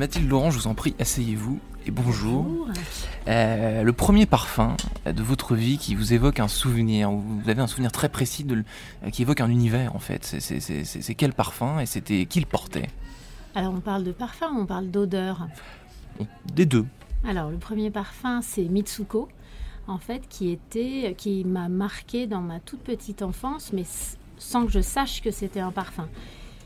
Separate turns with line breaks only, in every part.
Mathilde Laurent, je vous en prie, asseyez-vous et bonjour. Euh, le premier parfum de votre vie qui vous évoque un souvenir, vous avez un souvenir très précis de, euh, qui évoque un univers en fait. C'est quel parfum et c'était qui le portait?
Alors on parle de parfum, on parle d'odeur.
Des deux.
Alors le premier parfum c'est Mitsuko en fait qui était qui m'a marqué dans ma toute petite enfance mais sans que je sache que c'était un parfum.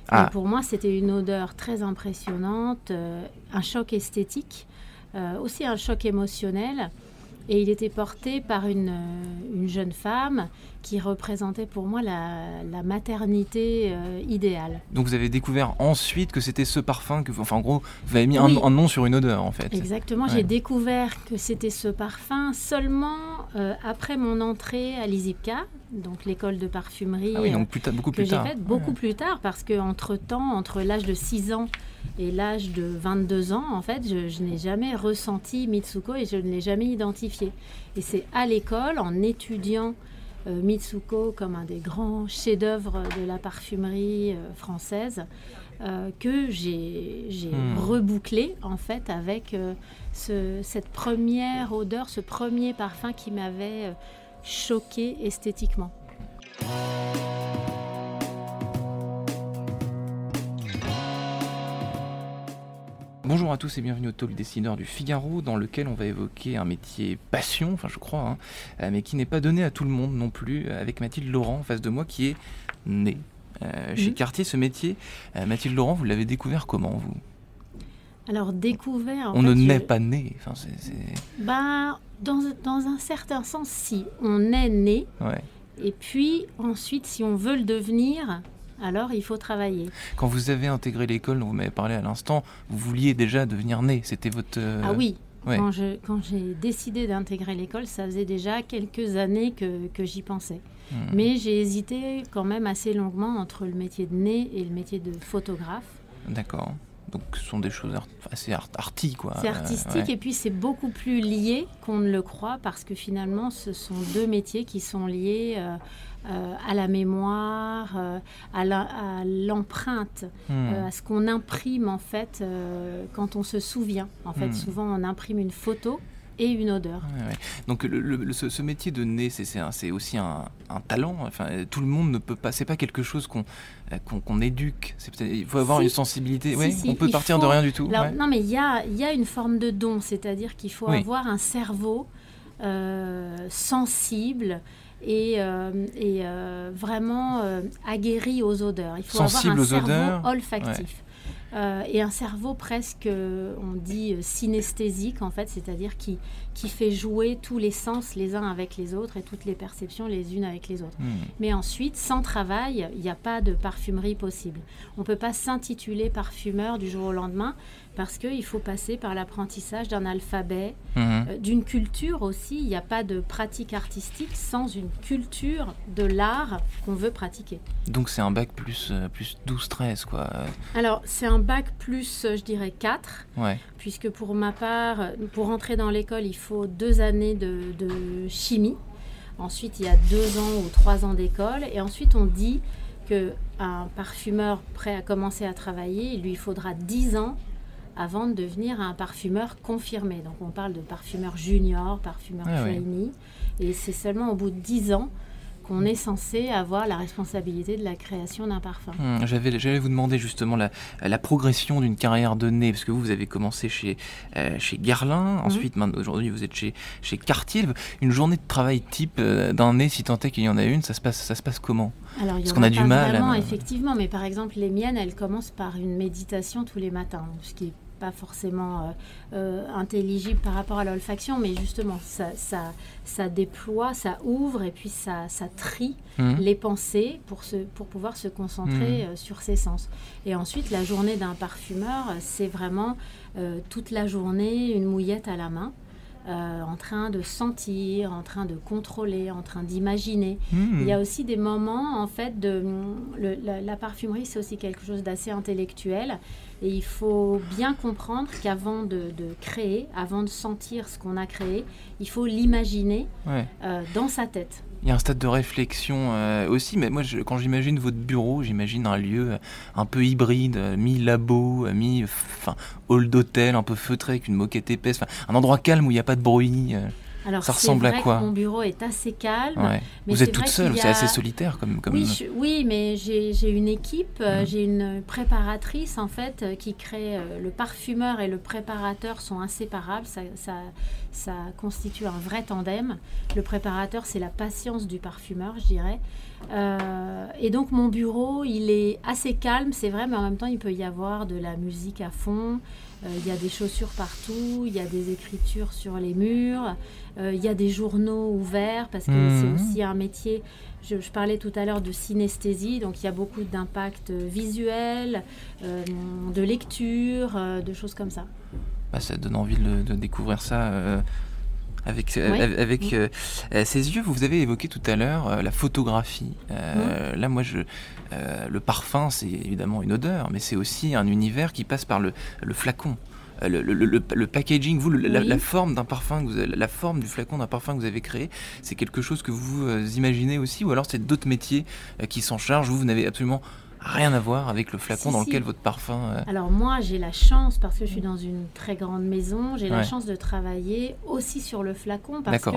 Ah. pour moi, c'était une odeur très impressionnante, euh, un choc esthétique, euh, aussi un choc émotionnel. Et il était porté par une, euh, jeune femme qui représentait pour moi la, maternité euh, idéale.
Donc vous avez découvert ensuite que c'était ce parfum, que, enfin en gros, vous avez mis un, nom sur une odeur en fait.
Exactement, j'ai découvert que c'était ce parfum seulement euh, après mon entrée à l'ISIPCA, donc l'école de parfumerie.
Ah oui, donc plus beaucoup
plus
tard.
Faite, beaucoup plus tard, parce qu'entre temps, entre l'âge de 6 ans et l'âge de 22 ans, en fait, je, n'ai jamais ressenti Mitsuko et je ne l'ai jamais identifié. Et c'est à l'école, en étudiant euh, Mitsuko comme un des grands chefs-d'œuvre de la parfumerie euh, française, euh, que j'ai hmm. rebouclé en fait avec cette première odeur, ce premier parfum qui m'avait choqué esthétiquement.
Bonjour à tous et bienvenue au Talk Dessineur du Figaro, dans lequel on va évoquer un métier passion, enfin je crois, hein, euh, mais qui n'est pas donné à tout le monde non plus, euh, avec Mathilde Laurent en face de moi qui est née. Euh, chez mhm. Cartier, ce métier, Mathilde Laurent, vous l'avez découvert comment vous?
Alors découvert.
on ne naît pas né. Enfin,
Bah, dans, dans, un certain sens, si on est né. Ouais. Et puis ensuite, si on veut le devenir, alors il faut travailler.
Quand vous avez intégré l'école dont vous m'avez parlé à l'instant, vous vouliez déjà devenir né, c'était votre...
Euh, ah oui, quand, j'ai décidé d'intégrer l'école, ça faisait déjà quelques années que, j'y pensais. Hmm. Mais j'ai hésité quand même assez longuement entre le métier de nez et le métier de photographe.
D'accord. Donc ce sont des choses assez arty, quoi.
C'est artistique et puis c'est beaucoup plus lié qu'on ne le croit parce que finalement ce sont deux métiers qui sont liés euh, euh, à la mémoire, euh, à l'empreinte, hmm. à ce qu'on imprime en fait quand on se souvient. En fait, hmm. souvent on imprime une photo et une odeur.
Donc le, ce, métier de nez, c'est aussi un, talent. Enfin, tout le monde ne peut pas. C'est pas quelque chose qu'on qu'on éduque. Il faut avoir une sensibilité. oui, on peut partir de rien du tout.
Non, mais il y a, y a, une forme de don, c'est-à-dire qu'il faut avoir un cerveau euh, sensible et, euh, et euh, vraiment aguerri aux odeurs. Il faut avoir un cerveau olfactif. Euh, et un cerveau presque, on dit, euh, synesthésique en fait, c'est-à-dire qui, qui fait jouer tous les sens les uns avec les autres et toutes les perceptions les unes avec les autres. Hmm. Mais ensuite, sans travail, il n'y a pas de parfumerie possible. On ne peut pas s'intituler parfumeur du jour au lendemain parce qu'il faut passer par l'apprentissage d'un alphabet, euh, d'une culture aussi. Il n'y a pas de pratique artistique sans une culture de l'art qu'on veut pratiquer.
Donc c'est un bac plus, euh, plus 12-13 quoi.
Alors c'est un bac plus, euh, je dirais, 4. Ouais. Puisque pour ma part, pour entrer dans l'école, il faut deux années de, de chimie. Ensuite, il y a deux ans ou trois ans d'école. Et ensuite, on dit qu'un parfumeur prêt à commencer à travailler, il lui faudra dix ans avant de devenir un parfumeur confirmé. Donc on parle de parfumeur junior, parfumeur ah trainee. Et c'est seulement au bout de 10 ans qu'on est censé avoir la responsabilité de la création d'un parfum.
Hum, j'allais vous demander justement la, la progression d'une carrière de nez, parce que vous, vous avez commencé chez, euh, chez Guerlain, mhm. ensuite, aujourd'hui, vous êtes chez, chez Cartier. Une journée de travail type euh, d'un nez, si tant est qu'il y en a une, ça se passe, ça se passe comment?
Alors, Parce qu'on a du mal. Vraiment, effectivement, mais par exemple, les miennes, elles commencent par une méditation tous les matins, ce qui est pas forcément euh, euh, intelligible par rapport à l'olfaction, mais justement, ça, ça, ça, déploie, ça ouvre et puis ça, ça trie mmh. les pensées pour, se, pour pouvoir se concentrer mmh. euh, sur ses sens. Et ensuite, la journée d'un parfumeur, c'est vraiment toute la journée une mouillette à la main. En train de sentir, en train de contrôler, en train d'imaginer. Mmh. Il y a aussi des moments, en fait, de la, la, parfumerie, c'est aussi quelque chose d'assez intellectuel. Et il faut bien comprendre qu'avant de, créer, avant de sentir ce qu'on a créé, il faut l'imaginer euh, dans sa tête.
Il y a un stade de réflexion euh, aussi, mais moi, quand j'imagine votre bureau, j'imagine un lieu euh, un peu hybride, euh, mi-labo, mi hall d'hôtel, un peu feutré, avec une moquette épaisse, un endroit calme où il n'y a pas de bruit.
Alors, ça ressemble à quoi Mon bureau est assez calme.
Vous êtes toute seule, c'est assez solitaire comme. comme...
Oui, oui, mais j'ai une équipe, mmh. j'ai une préparatrice en fait qui crée. le parfumeur et le préparateur sont inséparables. Ça, ça, ça constitue un vrai tandem. Le préparateur, c'est la patience du parfumeur, je dirais. Euh, et donc mon bureau, il est assez calme, c'est vrai, mais en même temps, il peut y avoir de la musique à fond. Euh, il y a des chaussures partout, il y a des écritures sur les murs, euh, il y a des journaux ouverts parce que c'est mmh. aussi un métier. Je, parlais tout à l'heure de synesthésie, donc il y a beaucoup d'impact visuel, de lecture, de choses comme ça.
Bah, ça donne envie de, découvrir ça avec, avec ses yeux. Vous avez évoqué tout à l'heure la photographie. Là, moi, je, le parfum, c'est évidemment une odeur, mais c'est aussi un univers qui passe par le, le flacon. Le, le, le, packaging, vous, la, forme d'un parfum, vous la forme du flacon d'un parfum que vous avez créé, c'est quelque chose que vous imaginez aussi, ou alors c'est d'autres métiers qui s'en chargent? Vous, vous n'avez absolument rien à voir avec le flacon dans lequel votre parfum.
Euh, Alors moi, j'ai la chance parce que je suis dans une très grande maison, j'ai la chance de travailler aussi sur le flacon parce que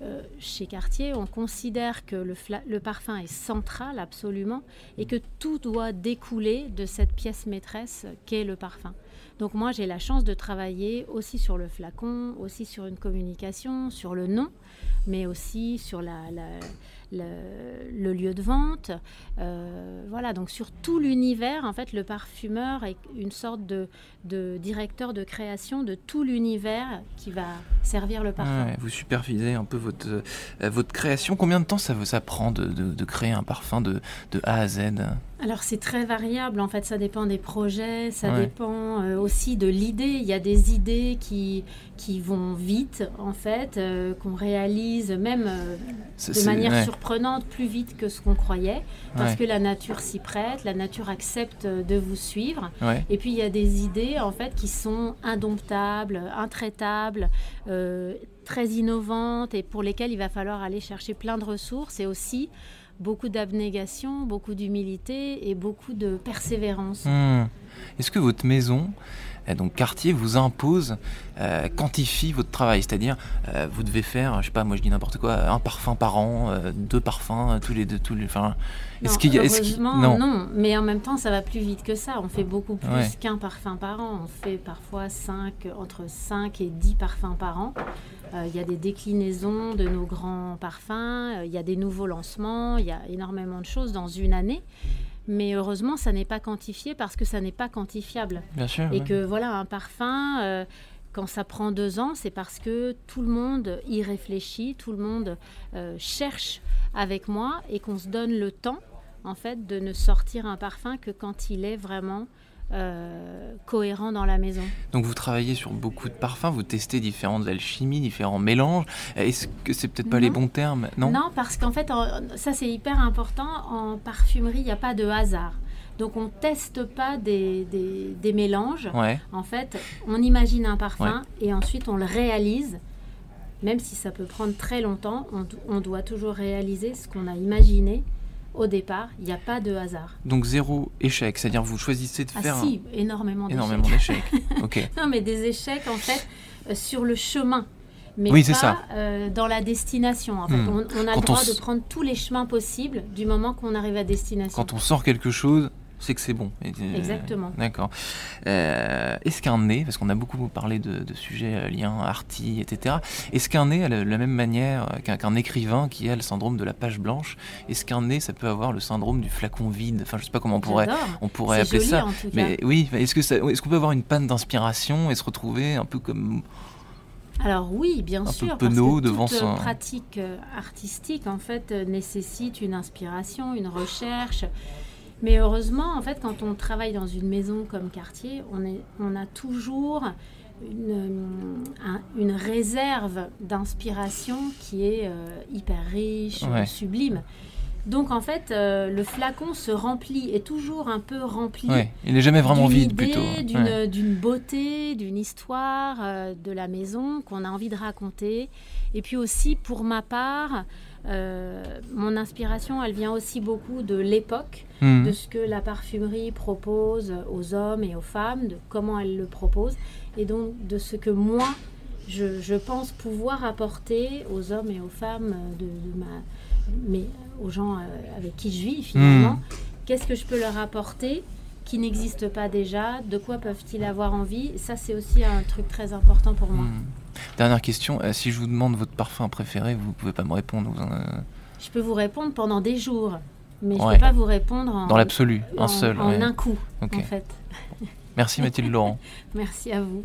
euh, chez Cartier, on considère que le, le, parfum est central absolument et que tout doit découler de cette pièce maîtresse qu'est le parfum. Donc moi, j'ai la chance de travailler aussi sur le flacon, aussi sur une communication, sur le nom, mais aussi sur la, le, lieu de vente. Euh, voilà, donc sur tout l'univers, en fait, le parfumeur est une sorte de, directeur de création de tout l'univers qui va servir le parfum.
vous supervisez un peu votre, euh, votre création. Combien de temps ça, ça prend de, de, créer un parfum de, de A à Z?
Alors c'est très variable, en fait. Ça dépend des projets, ça dépend euh, aussi de l'idée. Il y a des idées qui, qui vont vite en fait, qu'on réalise même de manière surprenante, plus vite que ce qu'on croyait, parce que la nature s'y prête, la nature accepte de vous suivre. Et puis il y a des idées en fait qui sont indomptables, intraitables, euh, très innovantes et pour lesquelles il va falloir aller chercher plein de ressources et aussi beaucoup d'abnégation, beaucoup d'humilité et beaucoup de persévérance.
Hmm. Est-ce que votre maison, donc Cartier vous impose, euh, quantifie votre travail, c'est-à-dire euh, vous devez faire, je sais pas, moi je dis n'importe quoi, un parfum par an, euh, deux parfums tous les deux, tous les, enfin,
est-ce qu'il y a, est non. non. mais en même temps ça va plus vite que ça. On fait beaucoup plus qu'un parfum par an. On fait parfois 5, entre 5 et 10 parfums par an. Il y a des déclinaisons de nos grands parfums, il y a des nouveaux lancements, il y a énormément de choses dans une année. Mais heureusement, ça n'est pas quantifié parce que ça n'est pas quantifiable.
Bien sûr.
Et que voilà, un parfum, euh, quand ça prend deux ans, c'est parce que tout le monde y réfléchit, tout le monde euh, cherche avec moi et qu'on se donne le temps, en fait, de ne sortir un parfum que quand il est vraiment euh, cohérent dans la maison.
Donc vous travaillez sur beaucoup de parfums, vous testez différentes alchimies, différents mélanges. Est-ce que c'est peut-être pas les bons termes
Non, non parce qu'en fait, ça c'est hyper important. En parfumerie, il n'y a pas de hasard. Donc on teste pas des, des, mélanges. En fait, on imagine un parfum et ensuite on le réalise. Même si ça peut prendre très longtemps, on, on doit toujours réaliser ce qu'on a imaginé au départ, il n'y a pas de hasard.
Donc zéro échec, c'est-à-dire vous choisissez de
ah
faire
si, énormément d'échecs.
Énormément d'échecs. ok.
non, mais des échecs en fait euh, sur le chemin. Mais oui, pas ça. Euh, dans la destination. En fait. Hmm. on, a le droit de prendre tous les chemins possibles du moment qu'on arrive à destination.
Quand on sort quelque chose, c'est que c'est bon.
Exactement.
D'accord. Euh, est-ce qu'un nez, parce qu'on a beaucoup parlé de, sujets euh, liens, arty, etc., est-ce qu'un nez a la, même manière qu'un écrivain qui a le syndrome de la page blanche, est-ce qu'un nez, ça peut avoir le syndrome du flacon vide? Enfin, je sais pas comment on pourrait, on pourrait appeler ça. Mais oui, est-ce que est-ce qu'on peut avoir une panne d'inspiration et se retrouver un peu comme
alors oui, bien sûr,
parce que devant
toute pratique euh, artistique en fait nécessite une inspiration, une recherche, mais heureusement, en fait, quand on travaille dans une maison comme quartier, on, est, on a toujours une, une réserve d'inspiration qui est euh, hyper riche, sublime. Donc en fait, euh, le flacon se remplit, est toujours un peu rempli.
il n'est jamais vraiment vide plutôt.
D'une beauté, d'une histoire euh, de la maison qu'on a envie de raconter. Et puis aussi, pour ma part, mon inspiration, elle vient aussi beaucoup de l'époque, hmm. de ce que la parfumerie propose aux hommes et aux femmes, de comment elle le propose, et donc de ce que moi, je, pense pouvoir apporter aux hommes et aux femmes, de, ma, mais aux gens avec qui je vis finalement. Hmm. Qu'est-ce que je peux leur apporter qui n'existe pas déjà? De quoi peuvent-ils avoir envie? Ça, c'est aussi un truc très important pour moi. Hmm.
Dernière question, euh, si je vous demande votre parfum préféré, vous pouvez pas me répondre
Je peux vous répondre pendant des jours, mais je ne peux pas vous répondre en,
dans l'absolu, un seul.
En un coup, en fait.
Merci Mathilde Laurent.
Merci à vous.